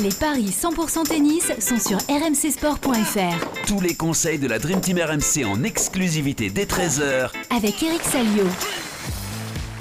Les paris 100% tennis sont sur rmcsport.fr. Tous les conseils de la Dream Team RMC en exclusivité dès 13h Avec Eric Salio.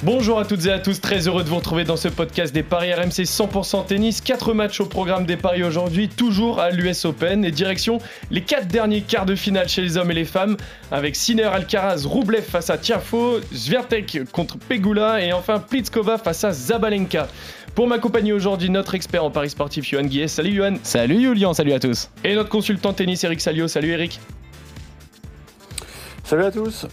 Bonjour à toutes et à tous, très heureux de vous retrouver dans ce podcast des Paris RMC 100% tennis. 4 matchs au programme des Paris aujourd'hui, toujours à l'US Open et direction les 4 derniers quarts de finale chez les hommes et les femmes avec Sinner, Alcaraz, Roublev face à Tiafo, Zviatek contre Pegula et enfin Pliskova face à Zabalenka. Pour m'accompagner aujourd'hui, notre expert en Paris sportif, Johan Guillet. Salut Johan. Salut Julian, salut à tous. Et notre consultant tennis, Eric Salio. Salut Eric. Salut à tous.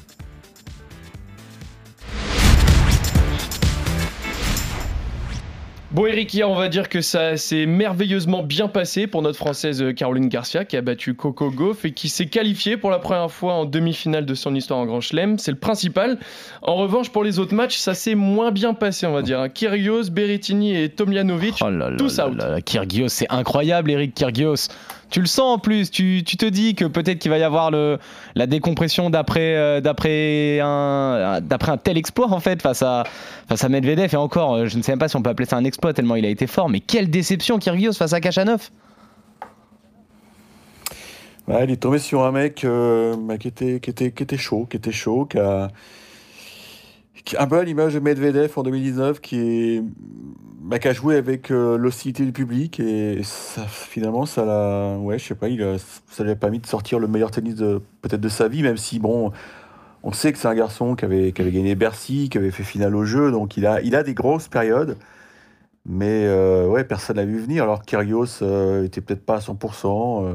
Bon Eric, hier on va dire que ça s'est merveilleusement bien passé pour notre française euh, Caroline Garcia qui a battu Coco Gauff et qui s'est qualifiée pour la première fois en demi-finale de son histoire en Grand Chelem. C'est le principal. En revanche pour les autres matchs, ça s'est moins bien passé on va dire. Kyrgios, Berrettini et Tomljanovic, Oh là là tous là out. Kyrgios, c'est incroyable Eric Kyrgios. Tu le sens en plus, tu, tu te dis que peut-être qu'il va y avoir le, la décompression d'après euh, un, un tel exploit en fait face à, face à Medvedev. Et encore, euh, je ne sais même pas si on peut appeler ça un exploit tellement il a été fort. Mais quelle déception Kyrgios face à Kachanov. Ouais, il est tombé sur un mec euh, bah, qui, était, qui, était, qui était chaud, qui était chaud, qui a, un peu l'image de Medvedev en 2019, qui, est, bah, qui a joué avec euh, l'hostilité du public et finalement, ça l'a, ouais, je sais pas, il ça lui a permis de sortir le meilleur tennis de peut-être de sa vie, même si bon, on sait que c'est un garçon qui avait, qui avait gagné Bercy, qui avait fait finale au jeu, donc il a, il a des grosses périodes. Mais euh, ouais, personne l'a vu venir. Alors Kyrgios euh, était peut-être pas à 100%. euh,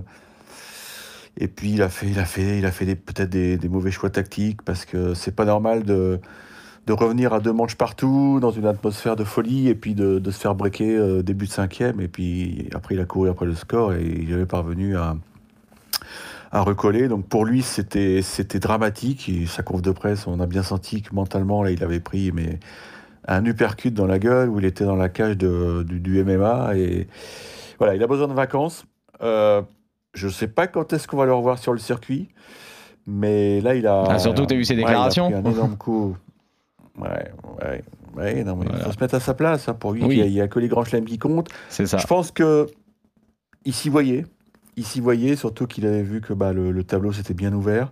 et puis il a fait, il a fait, il a fait peut-être des, des mauvais choix tactiques parce que c'est pas normal de, de revenir à deux manches partout dans une atmosphère de folie et puis de, de se faire breaker euh, début de cinquième. Et puis après il a couru après le score et il n'est parvenu à, à recoller. Donc pour lui c'était, c'était dramatique. Et sa conf de presse, on a bien senti que mentalement là il avait pris mais un uppercut dans la gueule où il était dans la cage de- du, du MMA et voilà il a besoin de vacances. Euh, je sais pas quand est-ce qu'on va le revoir sur le circuit, mais là il a. Ah, surtout, t'as vu ses Ouais, il a déclarations. pris un énorme coup. Ouais, ouais, ouais. Non, mais il faut se mettre à sa place. hein, pour lui, Oui. il n'y a, que les grands chelems qui comptent. C'est ça. Je pense que il s'y voyait. Il s'y voyait, surtout qu'il avait vu que bah, le, le tableau s'était bien ouvert.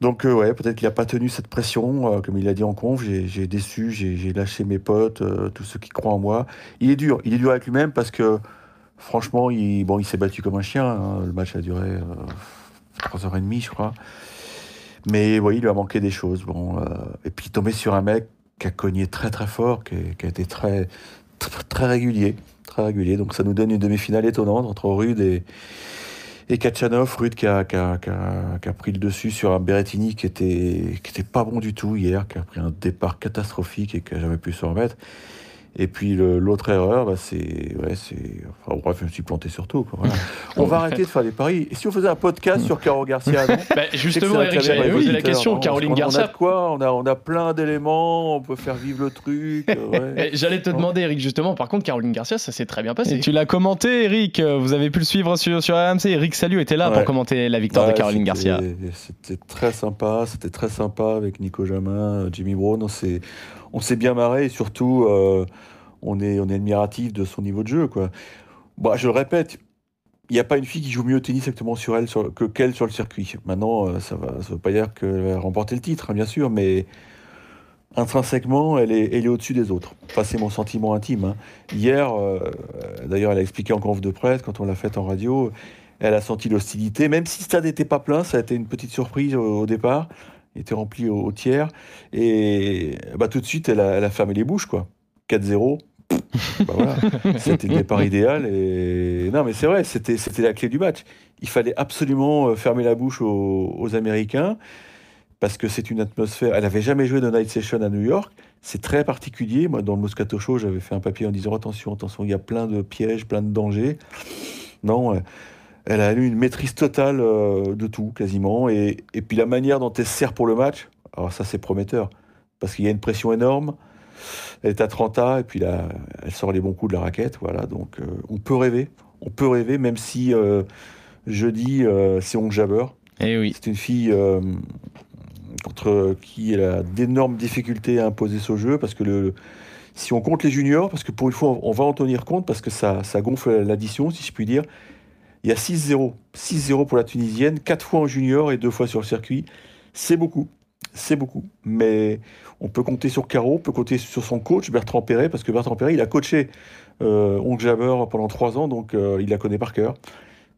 Donc, euh, ouais, peut-être qu'il n'a pas tenu cette pression. euh, comme il a dit en conf, j'ai déçu, j'ai lâché mes potes, euh, tous ceux qui croient en moi. Il est dur. Il est dur avec lui-même parce que, franchement, il, bon, il s'est battu comme un chien. hein. Le match a duré euh, 3h30, je crois. Mais oui, il lui a manqué des choses. Bon, euh, et puis tomber sur un mec qui a cogné très très fort, qui, a été très, très, régulier. Très régulier. Donc ça nous donne une demi-finale étonnante entre Rude et, et Kachanov. Rude qui a, qui, a, qui a- pris le dessus sur un Berrettini qui était, qui était pas bon du tout hier, qui a pris un départ catastrophique et qui n'a jamais pu se remettre. Et puis l'autre erreur, bah, c'est. Ouais, c'est. Enfin, bref, je me suis planté sur tout. quoi, voilà. On va arrêter de faire des paris. Et si on faisait un podcast sur Caro Garcia non Bah, justement Eric, cabinet poser la question. hein, Caroline on, On a Garcia, quoi on a, on a plein d'éléments, on peut faire vivre le truc. euh, ouais. J'allais te demander, Eric, justement. Par contre, Caroline Garcia, ça s'est très bien passé. Et tu l'as commenté, Eric. euh, Vous avez pu le suivre sur, sur RMC. Eric Salut était là Ouais. pour commenter la victoire de Caroline Garcia. C'était très sympa, c'était très sympa avec Nico Jamin, Jimmy Brown. On s'est, on s'est bien marré et surtout, euh, on, est, on est admiratif de son niveau de jeu. Quoi. Bah, je le répète, il n'y a pas une fille qui joue mieux au tennis actuellement sur elle sur, que qu'elle sur le circuit. Maintenant, euh, ça ne ça veut pas dire qu'elle va remporter le titre, hein, bien sûr, mais intrinsèquement, elle est, elle est au-dessus des autres. C'est mon sentiment intime. hein. Hier, euh, d'ailleurs, elle a expliqué en conf de presse, quand on l'a faite en radio, elle a senti l'hostilité, même si le stade n'était pas plein, ça a été une petite surprise au départ. Il était rempli au, au tiers. Et bah, tout de suite, elle a, elle a fermé les bouches, quoi. 4-0. Bah voilà. C'était le départ idéal. Et... Non, mais c'est vrai, c'était c'était la clé du match. Il fallait absolument euh, fermer la bouche aux, aux Américains parce que c'est une atmosphère. Elle n'avait jamais joué de night session à New York. C'est très particulier. Moi, dans le Moscato Show, j'avais fait un papier en disant attention, attention, il y a plein de pièges, plein de dangers. Non, elle a eu une maîtrise totale euh, de tout, quasiment. Et, et puis la manière dont elle se sert pour le match, alors ça, c'est prometteur. Parce qu'il y a une pression énorme. Elle est à 30 A, et puis là, elle sort les bons coups de la raquette. Voilà, donc euh, on peut rêver. On peut rêver, même si euh, jeudi, euh, c'est Onge Jabeur. Eh oui. C'est une fille contre qui elle a d'énormes difficultés à imposer ce jeu parce que le, si on compte les juniors, parce que pour une fois, on va en tenir compte, parce que ça, ça gonfle l'addition, si je puis dire, il y a 6-0. 6-0 pour la Tunisienne, 4 fois en junior et 2 fois sur le circuit. C'est beaucoup. C'est beaucoup. Mais on peut compter sur Caro, on peut compter sur son coach, Bertrand Perret, parce que Bertrand Perret, il a coaché euh, Jabber pendant 3 ans, donc euh, il la connaît par cœur.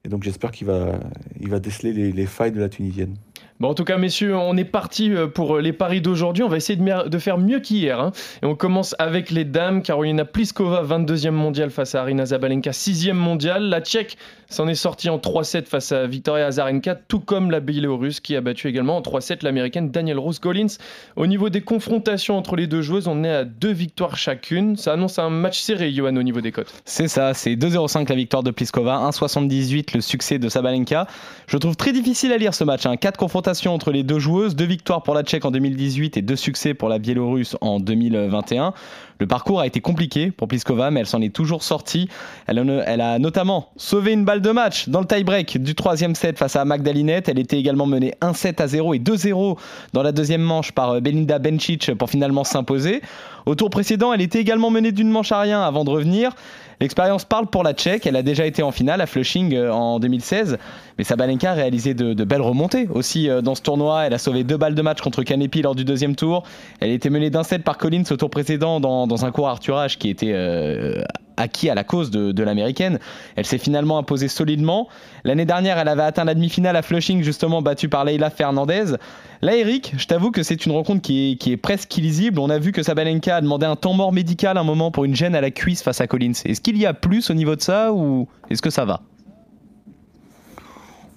Et donc j'espère qu'il va, il va déceler les failles de la Tunisienne. Bon, en tout cas, messieurs, on est parti euh, pour les paris d'aujourd'hui. On va essayer de, faire mieux qu'hier. hein. Et on commence avec les dames. Carolina Pliskova, 22e mondiale face à Arina Zabalenka, 6e mondiale. La Tchèque s'en est sortie en 3-7 face à Victoria Azarenka, tout comme la Biélorusse qui a battu également en 3-7 l'américaine Danielle Rose Collins. Au niveau des confrontations entre les deux joueuses, on est à deux victoires chacune. Ça annonce un match serré, Johan, au niveau des cotes. C'est ça, c'est 2-0-5 la victoire de Pliskova, 1-78 le succès de Sabalenka. Je trouve très difficile à lire ce match. Hein. Quatre confrontations entre les deux joueuses, deux victoires pour la Tchèque en 2018 et deux succès pour la Biélorusse en 2021. Le parcours a été compliqué pour Pliskova, mais elle s'en est toujours sortie. Elle, a notamment sauvé une balle de match dans le tie-break du troisième set face à Magdalinette. Elle était également menée 1-7 à 0 et 2-0 dans la deuxième manche par euh, Belinda Bencic pour finalement s'imposer. Au tour précédent, elle était également menée d'une manche à rien avant de revenir. L'expérience parle pour la Tchèque. Elle a déjà été en finale à Flushing euh, en 2016. Mais Sabalenka a réalisé de, belles remontées aussi euh, dans ce tournoi. Elle a sauvé deux balles de match contre Kanepi lors du deuxième tour. Elle était menée d'un set par Collins au tour précédent dans, un court Arthurage qui était euh, acquis à la cause de, de l'américaine. Elle s'est finalement imposée solidement. L'année dernière, elle avait atteint la demi-finale à Flushing, justement battue par Leila Fernandez. Là, Eric, je t'avoue que c'est une rencontre qui est, qui est presque illisible. On a vu que Sabalenka a demandé un temps mort médical à un moment pour une gêne à la cuisse face à Collins. Est-ce qu'il y a plus au niveau de ça ou est-ce que ça va?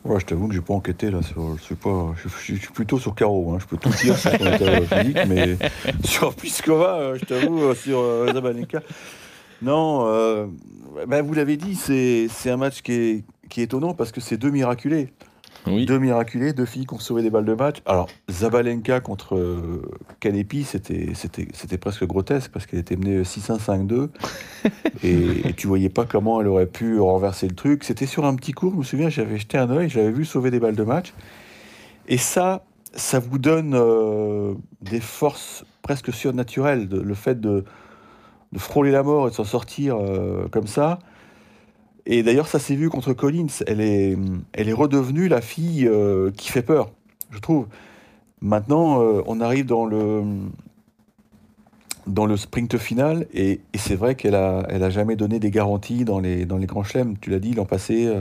Ouais, je t'avoue que j'ai pas enquêté là. Sur, je, sais pas, je, je- je suis plutôt sur Caro. Hein. Je peux tout dire sur son état euh, physique, mais sur Pliskova, euh, je t'avoue, euh, sur euh, Zabalenka. Non, euh, bah, vous l'avez dit, c'est un match qui est, qui est étonnant parce que c'est deux miraculés. Oui. Deux miraculés, deux filles qui ont sauvé des balles de match. Alors, Zabalenka contre euh, Kanepi, c'était presque grotesque parce qu'elle était menée 6-1, 5-2. et, et tu voyais pas comment elle aurait pu renverser le truc. C'était sur un petit cours, je me souviens, j'avais jeté un œil, j'avais vu sauver des balles de match. Et ça, ça vous donne euh, des forces presque surnaturelles. de- le fait de, de frôler la mort et de s'en sortir euh, comme ça. Et d'ailleurs, ça s'est vu contre Collins. Elle est, redevenue la fille euh, qui fait peur, je trouve. Maintenant, euh, on arrive dans le, dans le sprint final, et, c'est vrai qu'elle a, elle a jamais donné des garanties dans les, grands chelems. Tu l'as dit, l'an passé,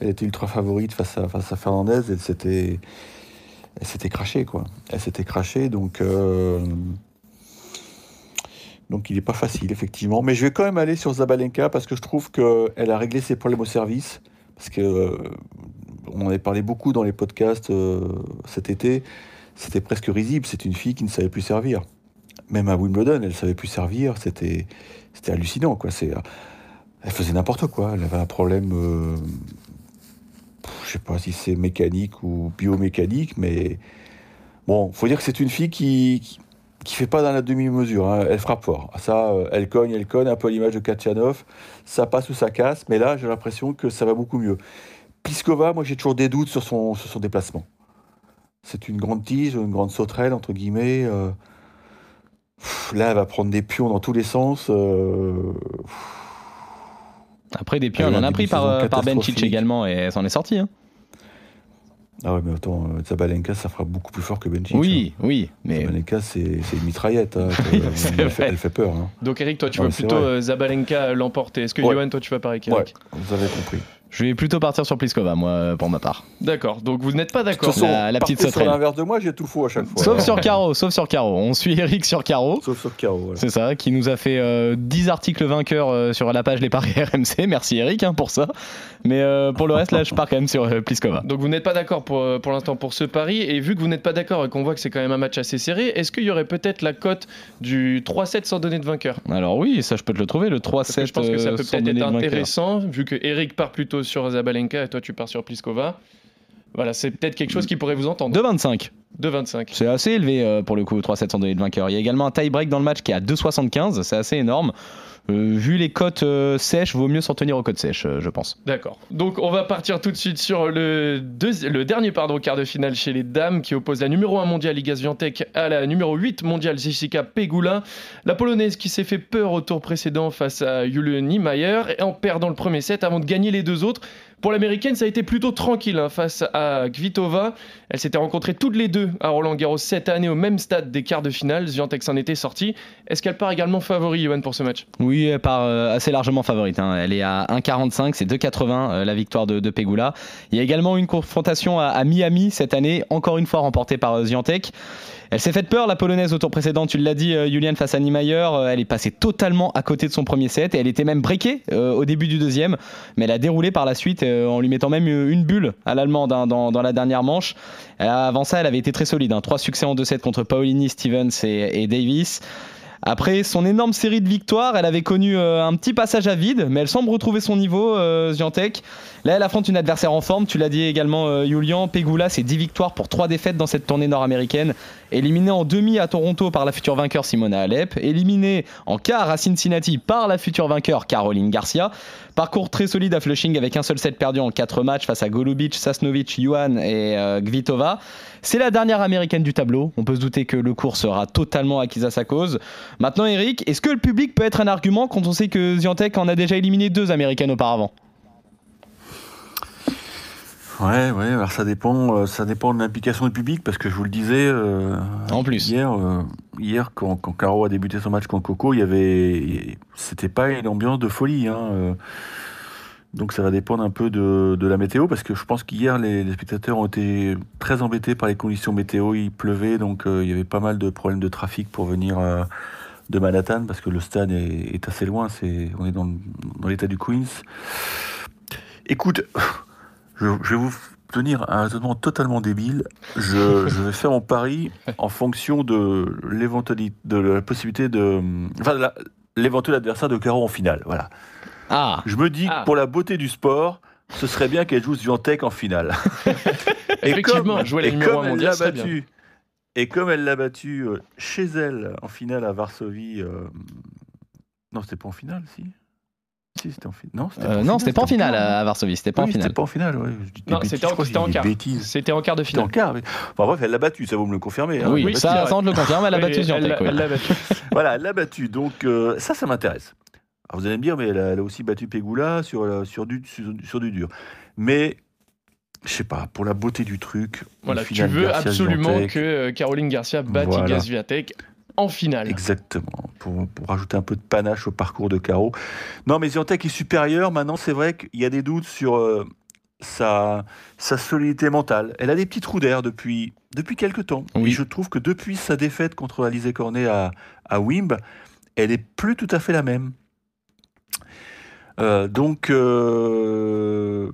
elle était ultra favorite face à, face à Fernandez, elle s'était, crachée, quoi. Elle s'était crachée, donc... donc il n'est pas facile, effectivement. Mais je vais quand même aller sur Zabalenka parce que je trouve qu'elle a réglé ses problèmes au service. Parce que euh, on en avait parlé beaucoup dans les podcasts euh, cet été. C'était presque risible. C'est une fille qui ne savait plus servir. Même à Wimbledon, elle ne savait plus servir. C'était hallucinant. Quoi. C'est, elle faisait n'importe quoi. Elle avait un problème. euh, je sais pas si c'est mécanique ou biomécanique, mais bon, faut dire que c'est une fille qui qui fait pas dans la demi-mesure. hein. Elle frappe fort. Ça, euh, elle cogne, elle cogne, un peu à l'image de Kachanov. Ça passe ou ça casse, mais là, j'ai l'impression que ça va beaucoup mieux. Pliskova, moi, j'ai toujours des doutes sur son, sur son déplacement. C'est une grande tige, une grande sauterelle, entre guillemets. euh, pff, Là, elle va prendre des pions dans tous les sens. euh, Après, des pions, Elle en a pris par, par catastrophique. également et elle s'en est sortie. hein. Ah ouais, mais attends, euh, Zabalenka, ça fera beaucoup plus fort que Bencic. Oui, oui, hein. mais Zabalenka, c'est une mitraillette. hein. Oui, Euh, elle, fait, vrai. elle fait peur. hein. Donc, Eric, toi, tu Ouais, c'est plutôt vrai. euh, Zabalenka l'emporter. Est-ce que, Ouais. Johan, toi, tu vas pareil Ouais, qu'Eric vous avez compris. Je vais plutôt partir sur Pliskova, moi, pour ma part. D'accord. Donc, vous n'êtes pas d'accord. La- la petite sauterelle. l'inverse de moi, j'ai tout faux à chaque fois. Sauf sur Caro, sauf sur Caro. On suit Eric sur Caro. Sauf sur Caro. voilà. C'est ça, qui nous a fait euh, 10 articles vainqueurs euh, sur la page Les Paris RMC. Merci Eric hein, pour ça. Mais euh, pour le reste, là, je pars quand même sur euh, Pliskova. Donc vous n'êtes pas d'accord pour, euh, pour l'instant pour ce pari, et vu que vous n'êtes pas d'accord et qu'on voit que c'est quand même un match assez serré, est-ce qu'il y aurait peut-être la cote du 3-7 sans donner de vainqueur? Alors oui, ça je peux te le trouver, le 3-7. Parce que je pense que ça euh, peut peut-être être vainqueur. intéressant, vu que Eric part plutôt sur Zabalenka et toi tu pars sur Pliskova. Voilà, c'est peut-être quelque chose qui pourrait vous entendre. 2,25. De 25. C'est assez élevé euh, pour le coup, 3-7 sans donner de vainqueur. Il y a également un tie-break dans le match qui est à 2,75. C'est assez énorme. euh, vu les côtes euh, sèches, vaut mieux s'en tenir aux côtes sèches, euh, je pense. D'accord. Donc on va partir tout de suite sur le, deuxi- le dernier pardon, quart de finale chez les dames qui oppose la numéro 1 mondiale Iga Swiatek à la numéro 8 mondiale Jessica Pegula. La polonaise qui s'est fait peur au tour précédent face à Julie Niemeyer et en perdant le premier set avant de gagner les deux autres. Pour l'américaine, ça a été plutôt tranquille hein, face à Kvitova. Elles s'étaient rencontrées toutes les deux à Roland Garros cette année au même stade des quarts de finale. Swiatek s'en était sortie. Est-ce qu'elle part également favori, Johan, pour ce match? Oui, elle part euh, assez largement favorite. hein. Elle est à 1,45, c'est 2,80 euh, la victoire de, de Pegula. Il y a également une confrontation à, Miami cette année, encore une fois remportée par euh, Swiatek. Elle s'est faite peur, la polonaise, au tour précédent. Tu l'as dit, Julian face à Niemeyer. elle est passée totalement à côté de son premier set et elle était même breakée au début du deuxième. Mais elle a déroulé par la suite en lui mettant même euh, une bulle à l'allemande hein, dans, la dernière manche. Euh, avant ça, elle avait été très solide. hein. Trois succès en deux sets contre Paolini, Stevens et, Davis. Après son énorme série de victoires, elle avait connu euh, un petit passage à vide, mais elle semble retrouver son niveau, euh. Là, elle affronte une adversaire en forme, tu l'as dit également, euh, Julian. Pegula, c'est 10 victoires pour 3 défaites dans cette tournée nord-américaine. Éliminée en demi à Toronto par la future vainqueur Simona Alep. Éliminée en quart à Cincinnati par la future vainqueur Caroline Garcia. Parcours très solide à Flushing avec un seul set perdu en 4 matchs face à Golubic, Sasnovic, Yuan et euh, Kvitova. C'est la dernière américaine du tableau. On peut se douter que le cours sera totalement acquis à sa cause. Maintenant, Eric, est-ce que le public peut être un argument quand on sait que Ziantec en a déjà éliminé deux américaines auparavant? Ouais, ouais, alors ça dépend, euh, ça dépend de l'implication du public, parce que je vous le disais, euh, En plus. hier, euh, hier quand, quand Caro a débuté son match contre Coco, il y avait, c'était pas une ambiance de folie, hein, euh. donc ça va dépendre un peu de, de la météo, parce que je pense qu'hier les, les spectateurs ont été très embêtés par les conditions météo, il pleuvait, donc il y avait pas mal de problèmes de trafic pour venir de Manhattan, parce que le stade est, est assez loin, c'est, on est dans, dans l'état du Queens. Écoute, je, je vais vous tenir un raisonnement totalement débile. Je, je vais faire mon pari en fonction de l'éventualité, de la possibilité de, enfin, l'éventuel adversaire de Caro en finale. Voilà. Ah Je me dis Ah. que pour la beauté du sport, ce serait bien qu'elle joue Swiatek en finale. Effectivement, jouer la et comme 1 elle l'a battu, et comme elle l'a battu euh, chez elle en finale à Varsovie, euh, non, c'était pas en finale, si? Si, c'était en finale. Non, c'était non, c'était pas en finale à Varsovie, c'était pas en finale. C'était pas en finale, Non, c'était en, quart. C'était en quart de C'était en finale. quart. mais- Enfin, bref, elle l'a battu, ça vous me le confirmez. hein, Oui, l'a ça, on te le confirme, elle a battu Oui, Swiatek. elle l'a- oui. elle l'a battu. Voilà, elle l'a battu. Donc, euh, ça, ça m'intéresse. Alors, vous allez me dire, mais elle a, elle a aussi battu Pegula sur, euh, sur, du, sur, sur du dur. Mais, je sais pas, pour la beauté du truc. Voilà, tu finale veux Garcia absolument que euh, Caroline Garcia batte Voilà. Iga Swiatek en finale. Exactement, pour, pour rajouter un peu de panache au parcours de Caro. Non, mais Ziantek est supérieur. Maintenant, c'est vrai qu'il y a des doutes sur euh, sa, sa solidité mentale. Elle a des petits trous d'air depuis, depuis quelques temps. Oui. Et je trouve que depuis sa défaite contre Alizé Cornet à, à Wimb, elle est plus tout à fait la même. Euh, donc, euh,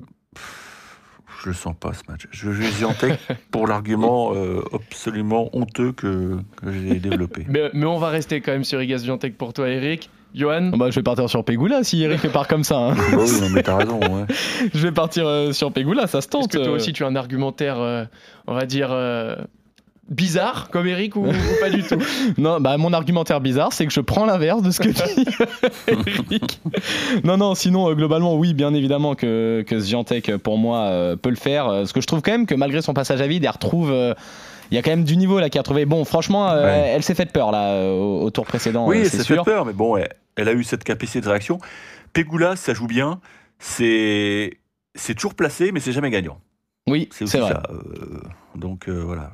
je le sens pas ce match. Je vais Ziantek pour l'argument euh, absolument honteux que, que j'ai développé. Mais, mais on va rester quand même sur Iga Swiatek pour toi, Eric. Johan Bah, je vais partir sur Pegula si Eric part comme ça. hein. Bah oui, mais t'as raison. ouais. Je vais partir euh, sur Pegula, ça se Est-ce tente. que toi euh. aussi tu as un argumentaire, euh, on va dire, euh, bizarre comme Eric ou, ou pas du tout? Non, bah mon argumentaire bizarre, c'est que je prends l'inverse de ce que dit Eric. Non, non, sinon, euh, globalement, oui, bien évidemment que, que euh, pour moi, euh, peut le faire. Ce que je trouve quand même que malgré son passage à vide, elle retrouve. euh, il y a quand même du niveau là qu'elle a trouvé. Bon, franchement, euh, Ouais. elle s'est fait peur là au, au tour précédent. Oui, elle s'est fait sûr. peur, mais bon, elle, elle a eu cette capacité de réaction. Pegula, ça joue bien. C'est c'est toujours placé, mais c'est jamais gagnant. Oui, C'est vrai. ça. euh, donc euh, voilà,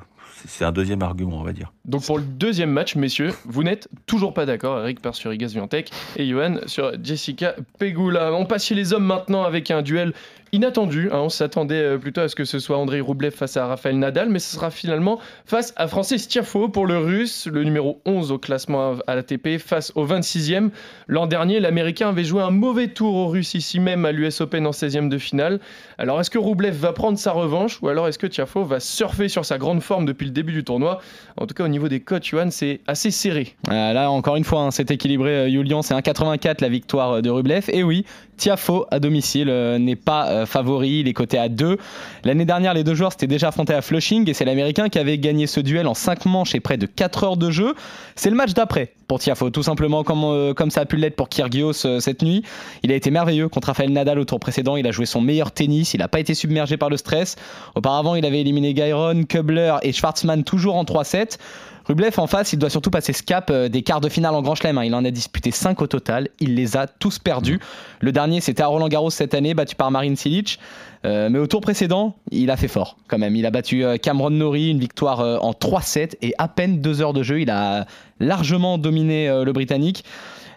c'est un deuxième argument, on va dire. Donc pour le deuxième match, messieurs, vous n'êtes toujours pas d'accord. Eric part sur Iga Swiatek et Johan sur Jessica Pegula. On passe les hommes maintenant avec un duel inattendu. hein. On s'attendait euh, plutôt à ce que ce soit Andrei Roublev face à Rafael Nadal, mais ce sera finalement face à Francis Tiafoe pour le russe, le numéro 11 au classement à l'ATP, face au 26e. L'an dernier, l'Américain avait joué un mauvais tour au russe ici même à l'US Open en 16e de finale. Alors est-ce que Roublev va prendre sa revanche ou alors est-ce que Tiafoe va surfer sur sa grande forme depuis le début du tournoi? En tout cas, au niveau des cotes, Johan, c'est assez serré. Euh, là, encore une fois, hein, c'est équilibré. euh, Julian, c'est 1,84 la victoire euh, de Rublev. Et oui, Tiafo à domicile euh, n'est pas euh, favori, il est coté à 2. L'année dernière, les deux joueurs s'étaient déjà affrontés à Flushing et c'est l'Américain qui avait gagné ce duel en 5 manches et près de 4 heures de jeu. C'est le match d'après pour Tiafo, tout simplement comme, euh, ça a pu l'être pour Kyrgios cette nuit. Il a été merveilleux contre Rafael Nadal au tour précédent, il a joué son meilleur tennis, il n'a pas été submergé par le stress. Auparavant, il avait éliminé Gairon, Kubler et Schwartzmann toujours en 3-7. Rublev en face, il doit surtout passer ce cap euh, des quarts de finale en Grand Chelem. Hein. Il en a disputé 5 au total. Il les a tous perdus. Le dernier, c'était à Roland Garros cette année, battu par Marine Silic. Euh, mais au tour précédent, il a fait fort quand même. Il a battu euh, Cameron Norrie, une victoire en 3-7 et à peine 2 heures de jeu. Il a largement dominé le Britannique.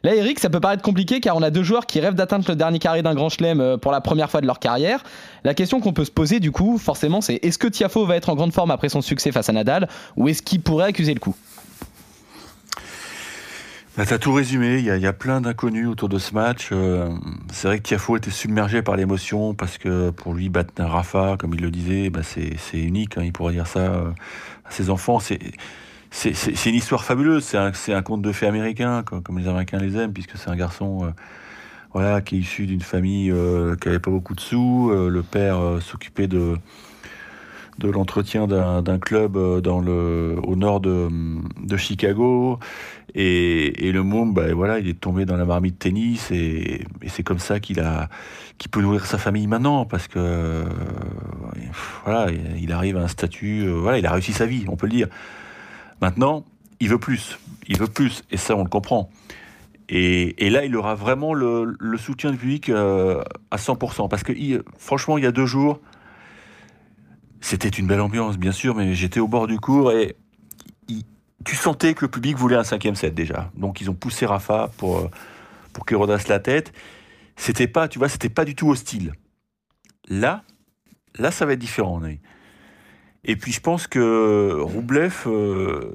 Là, Eric, ça peut paraître compliqué car on a deux joueurs qui rêvent d'atteindre le dernier carré d'un grand chelem euh, pour la première fois de leur carrière. La question qu'on peut se poser, du coup, forcément, c'est est-ce que Tiafo va être en grande forme après son succès face à Nadal ou est-ce qu'il pourrait accuser le coup? Bah, T'as tout résumé, il y, a plein d'inconnus autour de ce match. Euh, c'est vrai que Tiafo était submergé par l'émotion parce que pour lui, battre un Rafa, comme il le disait, bah, c'est unique, hein, il pourrait dire ça euh, à ses enfants. C'est une histoire fabuleuse. C'est un, un, conte de fées américain, comme, les Américains les aiment, puisque c'est un garçon euh, voilà, qui est issu d'une famille euh, qui n'avait pas beaucoup de sous. Euh, le père s'occupait de, de l'entretien d'un club dans le, au nord de, de Chicago. Et, et le môme, bah, voilà, il est tombé dans la marmite de tennis. Et, c'est comme ça qu'il qu'il peut nourrir sa famille maintenant, parce que voilà, il arrive à un statut. voilà, il a réussi sa vie, on peut le dire. Maintenant, il veut plus. Il veut plus. Et ça, on le comprend. Et, là, il aura vraiment le, soutien du public euh, à 100%. Parce que, franchement, il y a deux jours, c'était une belle ambiance, bien sûr, mais j'étais au bord du cours et tu sentais que le public voulait un cinquième set déjà. Donc, ils ont poussé Rafa pour, pour qu'il redresse la tête. C'était pas, tu vois, c'était pas du tout hostile. Là, là, ça va être différent. Et puis je pense que Roublev, euh,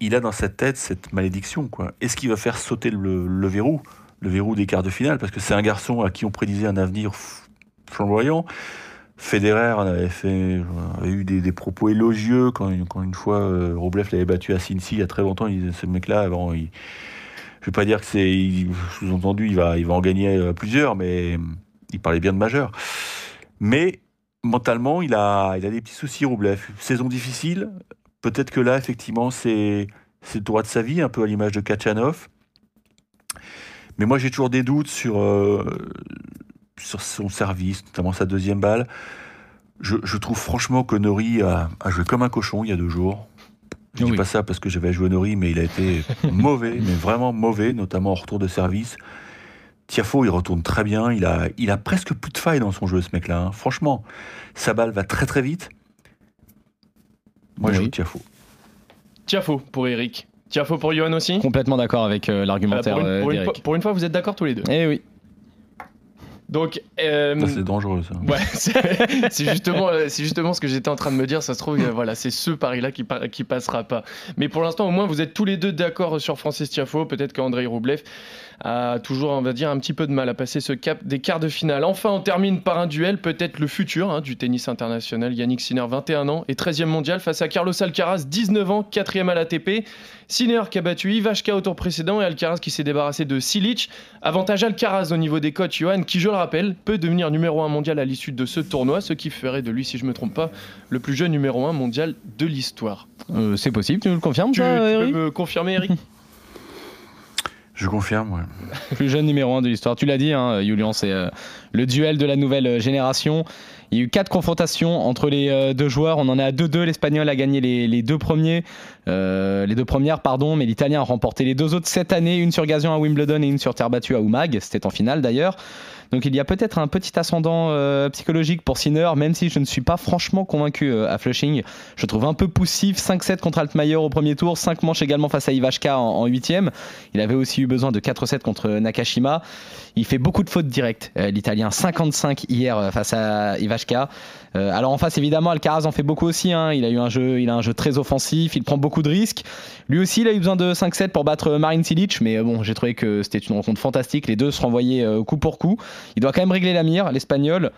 il a dans sa tête cette malédiction. Est-ce qu'il va faire sauter le, verrou, le verrou des quarts de finale? Parce que c'est un garçon à qui on prédisait un avenir flamboyant. Federer avait, fait, avait eu des, propos élogieux quand, une fois euh, l'avait battu à Cincy il y a très longtemps. Il disait ce mec-là, avant, il, je vais pas dire que c'est sous-entendu, il va, il va en gagner euh, plusieurs, mais il parlait bien de majeur. Mais mentalement, il a, il a des petits soucis, Roublev. Saison difficile. Peut-être que là, effectivement, c'est le droit de sa vie, un peu à l'image de Kachanov. Mais moi, j'ai toujours des doutes sur, euh, sur son service, notamment sa deuxième balle. Je, trouve franchement que Nori a, joué comme un cochon il y a deux jours. Je ne dis pas ça parce que j'avais joué Nori, mais il a été mauvais, mais vraiment mauvais, notamment en retour de service. Tiafo, il retourne très bien. Il a, il a presque plus de failles dans son jeu, ce mec-là. Hein. Franchement, sa balle va très très vite. Moi, je joue Tiafo. Tiafo pour Eric. Tiafo pour Johan aussi? Complètement d'accord avec euh, l'argumentaire pour, euh, pour, une fois, vous êtes d'accord tous les deux? Eh oui. Donc, euh, c'est dangereux ça. Ouais, c'est justement, c'est justement ce que j'étais en train de me dire. Ça se trouve, voilà, c'est ce pari-là qui, qui passera pas. Mais pour l'instant, au moins, vous êtes tous les deux d'accord sur Francis Tiafo. Peut-être qu'André Roublev a toujours, on va dire, un petit peu de mal à passer ce cap des quarts de finale. Enfin, on termine par un duel, peut-être le futur hein, du tennis international. Yannick Sinner, 21 ans et 13e mondial face à Carlos Alcaraz, 19 ans, 4e à l'ATP. Sinner qui a battu Ivashka au tour précédent et Alcaraz qui s'est débarrassé de Silic. Avantage Alcaraz au niveau des cotes, Johan, qui, je le rappelle, peut devenir numéro 1 mondial à l'issue de ce tournoi, ce qui ferait de lui, si je ne me trompe pas, le plus jeune numéro 1 mondial de l'histoire. Euh, c'est possible, tu nous le confirmes tu, ça, tu peux me confirmer, Eric? Je confirme, ouais. Plus jeune numéro 1 de l'histoire. Tu l'as dit, hein, Julian, c'est euh, le duel de la nouvelle euh, génération. Il y a eu quatre confrontations entre les euh, deux joueurs. On en est à 2-2. L'Espagnol a gagné les, deux premiers, les deux premières, pardon, mais l'Italien a remporté les deux autres cette année, une sur gazon à Wimbledon et une sur terre battue à Umag. C'était en finale d'ailleurs. Donc il y a peut-être un petit ascendant euh, psychologique pour Sinner, même si je ne suis pas franchement convaincu euh, à Flushing. Je trouve un peu poussif. 5-7 contre Altmaier au premier tour, 5 manches également face à Ivashka en, 8ème. Il avait aussi eu besoin de 4-7 contre Nakashima. Il fait beaucoup de fautes directes, euh, l'Italien. 55 hier face à Ivashka. alors en face, évidemment, Alcaraz en fait beaucoup aussi. Hein. Il a eu un jeu, il a un jeu très offensif, il prend beaucoup de risques. Lui aussi, il a eu besoin de 5-7 pour battre Marin Cilic, mais bon, j'ai trouvé que c'était une rencontre fantastique. Les deux se renvoyaient coup pour coup. Il doit quand même régler la mire, l'Espagnol.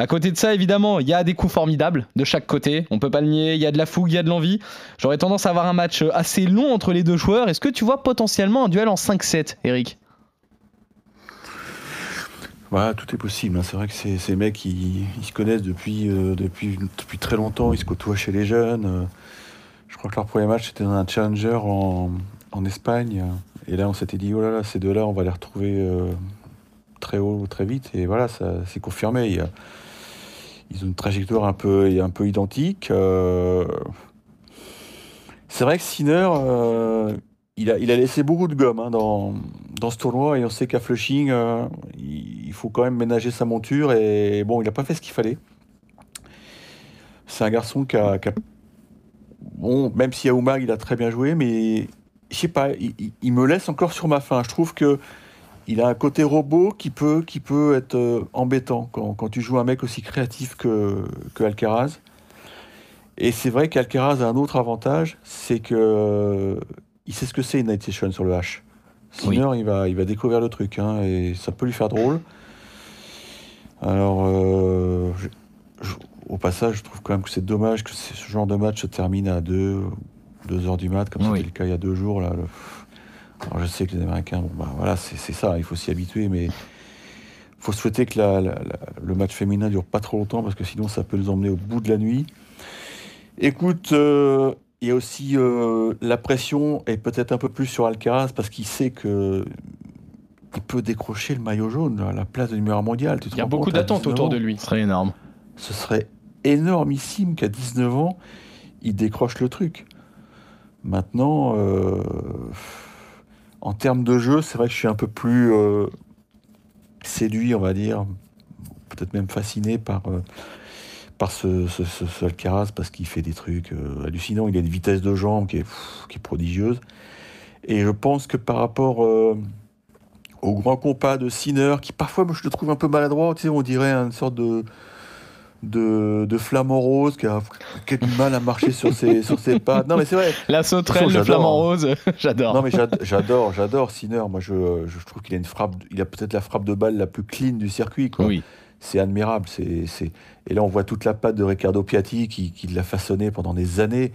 À côté de ça, évidemment, il y a des coups formidables de chaque côté. On peut pas le nier. Il y a de la fougue, il y a de l'envie. J'aurais tendance à avoir un match assez long entre les deux joueurs. Est-ce que tu vois potentiellement un duel en 5-7, Eric? Voilà, tout est possible. hein. C'est vrai que ces, mecs, ils, ils se connaissent depuis, euh, depuis, depuis très longtemps. Ils se côtoient chez les jeunes. Euh, je crois que leur premier match, c'était dans un challenger en, en Espagne. Et là, on s'était dit, oh là là, ces deux-là, on va les retrouver euh, très haut, très vite. Et voilà, ça c'est confirmé. Ils ont une trajectoire un peu, un peu identique. Euh, c'est vrai que Sinner, euh, il, a, il a laissé beaucoup de gomme hein, dans, dans ce tournoi. Et on sait qu'à Flushing, euh, il, faut quand même ménager sa monture. Et bon, il n'a pas fait ce qu'il fallait. C'est un garçon qui a, qui a- Bon, même si à Oumag, il a très bien joué, mais je sais pas, il me laisse encore sur ma faim. Je trouve que il a un côté robot qui peut, qui peut être euh, embêtant quand, quand tu joues un mec aussi créatif que, que Alcaraz. Et c'est vrai qu'Alcaraz a un autre avantage, c'est que euh, il sait ce que c'est une night session sur le H. Sinner, il, va, il va découvrir le truc, hein, et ça peut lui faire drôle. Alors, euh, je- je- au passage, je trouve quand même que c'est dommage que ce genre de match se termine à 2 deux heures du mat, comme Oui. c'était le cas il y a deux jours. Là, le- Alors, je sais que les Américains, bon, bah, voilà, c'est ça, il faut s'y habituer, mais il faut souhaiter que la- la- la- le match féminin dure pas trop longtemps, parce que sinon ça peut nous emmener au bout de la nuit. Écoute, euh, il y a aussi euh, la pression, et peut-être un peu plus sur Alcaraz, parce qu'il sait que il peut décrocher le maillot jaune, là, la place de numéro mondial. Tu te Il y a beaucoup à d'attentes 19 autour de lui. Ce serait énorme. ce serait énormissime qu'à 19 ans, il décroche le truc. Maintenant, euh, en termes de jeu, c'est vrai que je suis un peu plus euh, séduit, on va dire, peut-être même fasciné par, euh, par ce, Alcaraz, parce qu'il fait des trucs euh, hallucinants. Il a une vitesse de jambe qui est, qui est prodigieuse. Et je pense que par rapport au grand compas de Sinner, qui parfois, moi, je le trouve un peu maladroit, tu sais, on dirait une sorte de de, de flamant rose qui a, qui a du mal à marcher sur ses, sur ses pattes. Non, mais c'est vrai. La sauterelle, le j'adore. flamant rose, j'adore. Non, mais j'ad- j'adore, j'adore Sinner. Moi, je, je trouve qu'il a une frappe, il a peut-être la frappe de balle la plus clean du circuit. Quoi. Oui. C'est admirable. C'est... Et là, on voit toute la patte de Riccardo Piatti qui, qui l'a façonné pendant des années.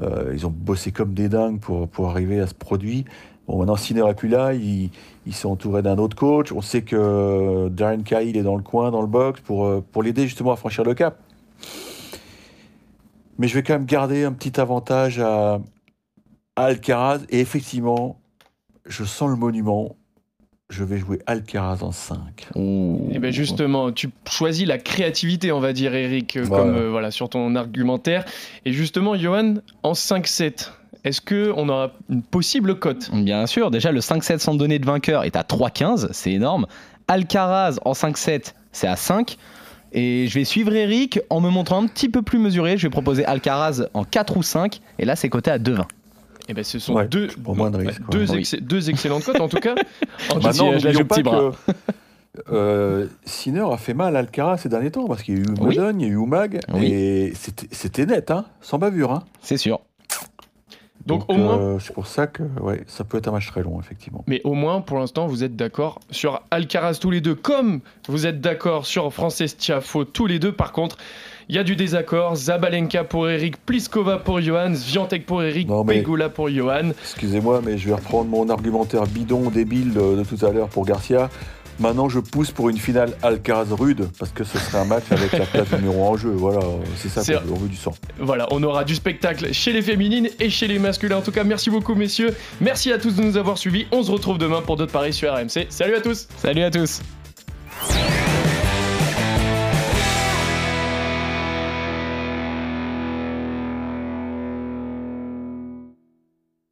Euh, ils ont bossé comme des dingues pour, pour arriver à ce produit. Bon, maintenant, Sinner n'est plus là. Ils, sont entourés d'un autre coach. On sait que Darren Cahill est dans le coin, dans le box, pour, euh, pour l'aider justement à franchir le cap. Mais je vais quand même garder un petit avantage à, à Alcaraz. Et effectivement, je sens le monument. Je vais jouer Alcaraz en 5. Ouh. Et ben justement, tu choisis la créativité, on va dire, Eric, euh, Voilà. comme euh, voilà sur ton argumentaire. Et justement, Johan, en 5-7, est-ce que on aura une possible cote? Bien sûr, déjà le 5-7 sans donner de vainqueur est à 3-15, c'est énorme. Alcaraz en 5-7, c'est à 5. Et je vais suivre Eric en me montrant un petit peu plus mesuré. Je vais proposer Alcaraz en 4 ou 5. Et là, c'est coté à 2-20. Eh ben, ce sont Ouais, deux, de deux, ouais. ex- deux excellentes cotes en tout cas. En Bah, non, n'oublions petit bras. que euh, Sinner a fait mal à Alcaraz ces derniers temps parce qu'il y a eu Oui. Modon, il y a eu Umag Oui. et c'était net, hein, sans bavure. Hein. C'est sûr. Donc, au moins- euh, c'est pour ça que ouais, ça peut être un match très long, effectivement. Mais au moins, pour l'instant, vous êtes d'accord sur Alcaraz tous les deux, comme vous êtes d'accord sur Frances Tiafo tous les deux. Par contre, il y a du désaccord. Zabalenka pour Eric, Pliskova pour Johan, Sviantek pour Eric, Non, mais- Pegula pour Johan. Excusez-moi, mais je vais reprendre mon argumentaire bidon, débile de, de tout à l'heure pour Garcia. Maintenant, je pousse pour une finale Alcaraz-Rude parce que ce serait un match avec la place numéro 1 en jeu. Voilà, c'est ça on veut du sang. Voilà, on aura du spectacle chez les féminines et chez les masculins. En tout cas, merci beaucoup, messieurs. Merci à tous de nous avoir suivis. On se retrouve demain pour d'autres paris sur RMC. Salut à tous! Salut à tous.